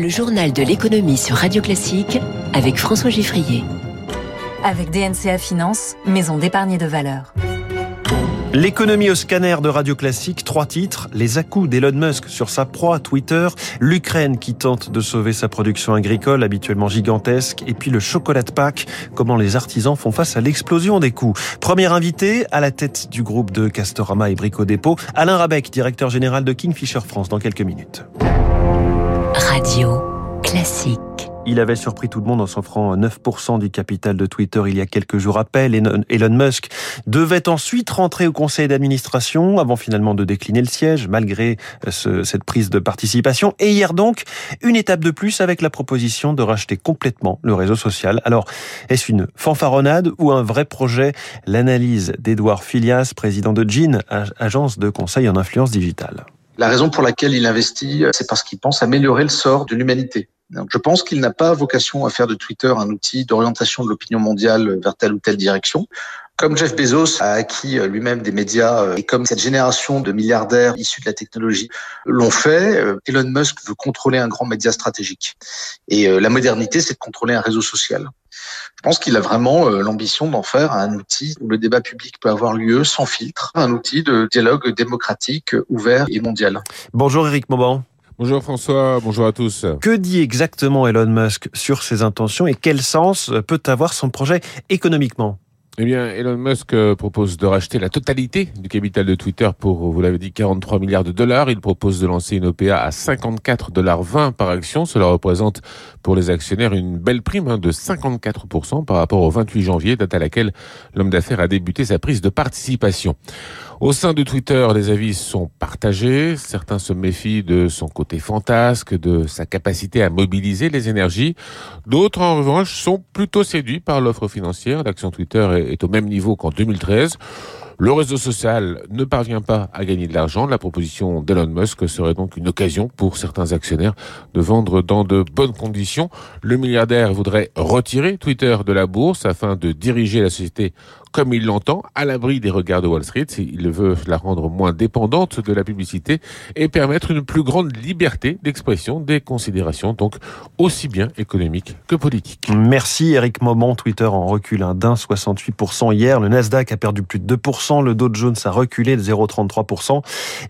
Le journal de l'économie sur Radio Classique avec François Giffrier. Avec DNCA Finance, maison d'épargne de valeur. L'économie au scanner de Radio Classique, trois titres. Les à d'Elon Musk sur sa proie Twitter, l'Ukraine qui tente de sauver sa production agricole habituellement gigantesque, et puis le chocolat de Pâques, comment les artisans font face à l'explosion des coûts. Premier invité, à la tête du groupe de Castorama et Brico Dépôt, Alain Rabec, directeur général de Kingfisher France, dans quelques minutes. Radio Classique. Il avait surpris tout le monde en s'offrant 9% du capital de Twitter il y a quelques jours à peine. Elon Musk devait ensuite rentrer au conseil d'administration avant finalement de décliner le siège malgré euh, cette prise de participation. Et hier donc, une étape de plus avec la proposition de racheter complètement le réseau social. Alors, est-ce une fanfaronnade ou un vrai projet? L'analyse d'Edouard Filias, président de GIN, agence de conseil en influence digitale. La raison pour laquelle il investit, c'est parce qu'il pense améliorer le sort de l'humanité. Je pense qu'il n'a pas vocation à faire de Twitter un outil d'orientation de l'opinion mondiale vers telle ou telle direction. Comme Jeff Bezos a acquis euh, lui-même des médias euh, et comme cette génération de milliardaires issus de la technologie l'ont fait, euh, Elon Musk veut contrôler un grand média stratégique. Et la modernité, c'est de contrôler un réseau social. Je pense qu'il a vraiment l'ambition d'en faire un outil où le débat public peut avoir lieu sans filtre, un outil de dialogue démocratique, ouvert et mondial. Bonjour Eric Mauban. Bonjour François, bonjour à tous. Que dit exactement Elon Musk sur ses intentions et quel sens peut avoir son projet économiquement? Eh bien, Elon Musk euh, propose de racheter la totalité du capital de Twitter pour, vous l'avez dit, 43 milliards de dollars. Il propose de lancer une OPA à 54 dollars 20 par action. Cela représente pour les actionnaires une belle prime hein, de 54% par rapport au 28 janvier, date à laquelle l'homme d'affaires a débuté sa prise de participation. Au sein de Twitter, les avis sont partagés. Certains se méfient de son côté fantasque, de sa capacité à mobiliser les énergies. D'autres, en revanche, sont plutôt séduits par l'offre financière. L'action Twitter est au même niveau qu'en 2013. Le réseau social ne parvient pas à gagner de l'argent. La proposition d'Elon Musk serait donc une occasion pour certains actionnaires de vendre dans de bonnes conditions. Le milliardaire voudrait retirer Twitter de la bourse afin de diriger la société comme il l'entend, à l'abri des regards de Wall Street. Il veut la rendre moins dépendante de la publicité et permettre une plus grande liberté d'expression des considérations, donc aussi bien économiques que politiques. Merci Eric Moment. Twitter en recul d'un 68% hier. Le Nasdaq a perdu plus de 2%. Le Dow Jones a reculé de 0,33%.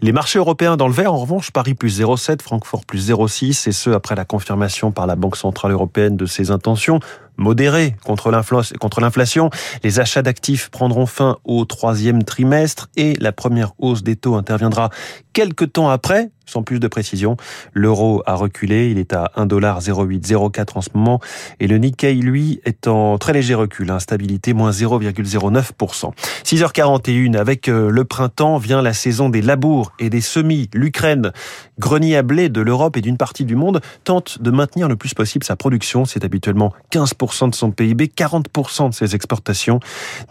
Les marchés européens dans le vert, en revanche, Paris plus 0,7, Francfort plus 0,6, et ce après la confirmation par la Banque Centrale Européenne de ses intentions modéré contre l'inflation. Les achats d'actifs prendront fin au troisième trimestre et la première hausse des taux interviendra quelques temps après, sans plus de précision. L'euro a reculé, il est à 1,0804 en ce moment et le Nikkei, lui, est en très léger recul, instabilité moins 0,09%. 6h41, avec euh, le printemps vient la saison des labours et des semis. L'Ukraine, grenier à blé de l'Europe et d'une partie du monde, tente de maintenir le plus possible sa production. C'est habituellement 15% de son PIB, 40% de ses exportations.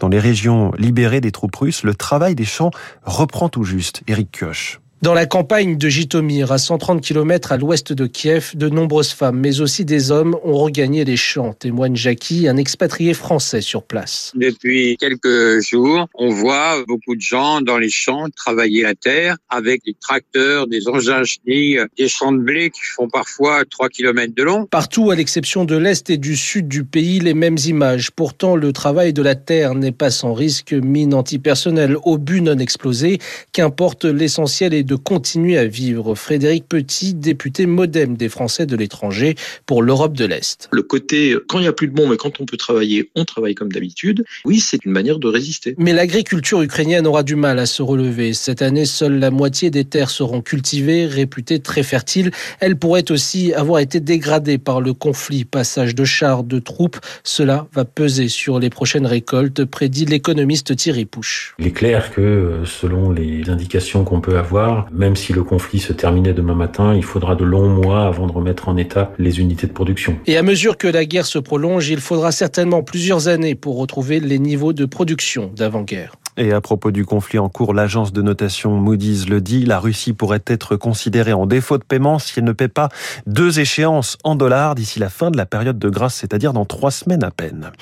Dans les régions libérées des troupes russes, le travail des champs reprend tout juste. Eric Kioch. Dans la campagne de Jitomir, à 130 km à l'ouest de Kiev, de nombreuses femmes, mais aussi des hommes, ont regagné les champs, témoigne Jackie, un expatrié français sur place. Depuis quelques jours, on voit beaucoup de gens dans les champs travailler la terre avec des tracteurs, des engins chenilles, des champs de blé qui font parfois 3 km de long. Partout, à l'exception de l'est et du sud du pays, les mêmes images. Pourtant, le travail de la terre n'est pas sans risque, mine antipersonnelle, obus non explosés, qu'importe l'essentiel est de continuer à vivre. Frédéric Petit, député modem des Français de l'étranger pour l'Europe de l'Est. Le côté, quand il n'y a plus de bombes et quand on peut travailler, on travaille comme d'habitude. Oui, c'est une manière de résister. Mais l'agriculture ukrainienne aura du mal à se relever. Cette année, seule la moitié des terres seront cultivées, réputées très fertiles. Elles pourraient aussi avoir été dégradées par le conflit, passage de chars, de troupes. Cela va peser sur les prochaines récoltes, prédit l'économiste Thierry Pouche. Il est clair que, selon les indications qu'on peut avoir, même si le conflit se terminait demain matin, il faudra de longs mois avant de remettre en état les unités de production. Et à mesure que la guerre se prolonge, il faudra certainement plusieurs années pour retrouver les niveaux de production d'avant-guerre. Et à propos du conflit en cours, l'agence de notation Moody's le dit, la Russie pourrait être considérée en défaut de paiement si elle ne paie pas deux échéances en dollars d'ici la fin de la période de grâce, c'est-à-dire dans trois semaines à peine.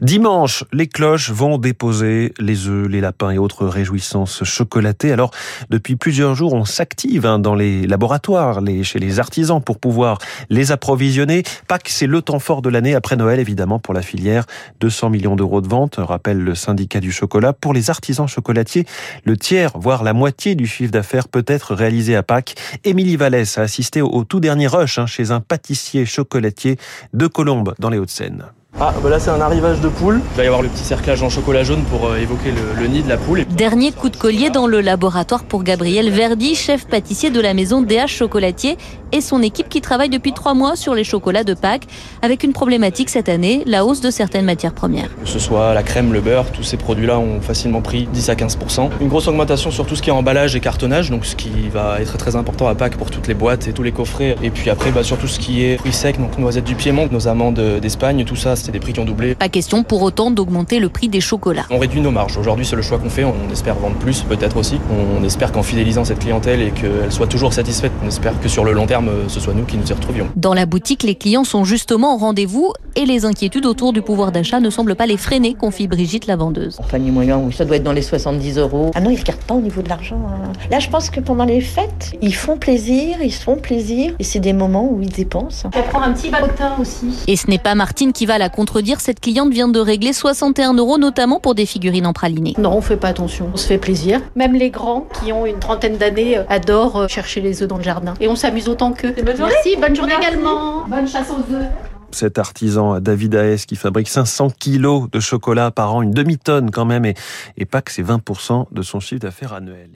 Dimanche, les cloches vont déposer les œufs, les lapins et autres réjouissances chocolatées. Alors, depuis plusieurs jours, on s'active hein, dans les laboratoires, chez les artisans pour pouvoir les approvisionner. Pâques, c'est le temps fort de l'année après Noël, évidemment, pour la filière. 200 millions d'euros de vente, rappelle le syndicat du chocolat. Pour les artisans chocolatiers, le tiers, voire la moitié du chiffre d'affaires peut être réalisé à Pâques. Émilie Vallès a assisté au, tout dernier rush hein, chez un pâtissier chocolatier de Colombes, dans les Hauts-de-Seine. Ah, bah là c'est un arrivage de poule. Il va y avoir le petit cerclage en chocolat jaune pour euh, évoquer le, nid de la poule. Dernier coup de collier dans le laboratoire pour Gabriel Verdi, chef pâtissier de la maison DH Chocolatier et son équipe qui travaille depuis trois mois sur les chocolats de Pâques avec une problématique cette année, la hausse de certaines matières premières. Que ce soit la crème, le beurre, tous ces produits-là ont facilement pris 10 à 15%. Une grosse augmentation sur tout ce qui est emballage et cartonnage, donc ce qui va être très important à Pâques pour toutes les boîtes et tous les coffrets. Et puis après, bah, sur tout ce qui est fruits secs, donc noisettes du Piémont, nos amandes d'Espagne, tout ça, c'est des prix qui ont doublé. Pas question pour autant d'augmenter le prix des chocolats. On réduit nos marges. Aujourd'hui, c'est le choix qu'on fait. On espère vendre plus, peut-être aussi. On espère qu'en fidélisant cette clientèle et qu'elle soit toujours satisfaite, on espère que sur le long terme, ce soit nous qui nous y retrouvions. Dans la boutique, les clients sont justement au rendez-vous et les inquiétudes autour du pouvoir d'achat ne semblent pas les freiner, confie Brigitte la vendeuse. En panier moyen, oui, ça doit être dans les 70 euros. Ah non, ils ne regardent pas au niveau de l'argent. Hein. Là, je pense que pendant les fêtes, ils font plaisir, ils se font plaisir et c'est des moments où ils dépensent. Je vais prendre un petit bagotin aussi. Et ce n'est pas Martine qui va la contredire. Cette cliente vient de régler 61 euros, notamment pour des figurines empralinées. Non, on fait pas attention. On se fait plaisir. Même les grands qui ont une trentaine d'années euh, adorent euh, chercher les œufs dans le jardin. Et on s'amuse autant qu'eux. Merci, bonne journée également. Bonne chasse aux œufs cet artisan David Aes qui fabrique 500 kilos de chocolat par an, une demi-tonne quand même, et, et pas que c'est 20% de son chiffre d'affaires annuel.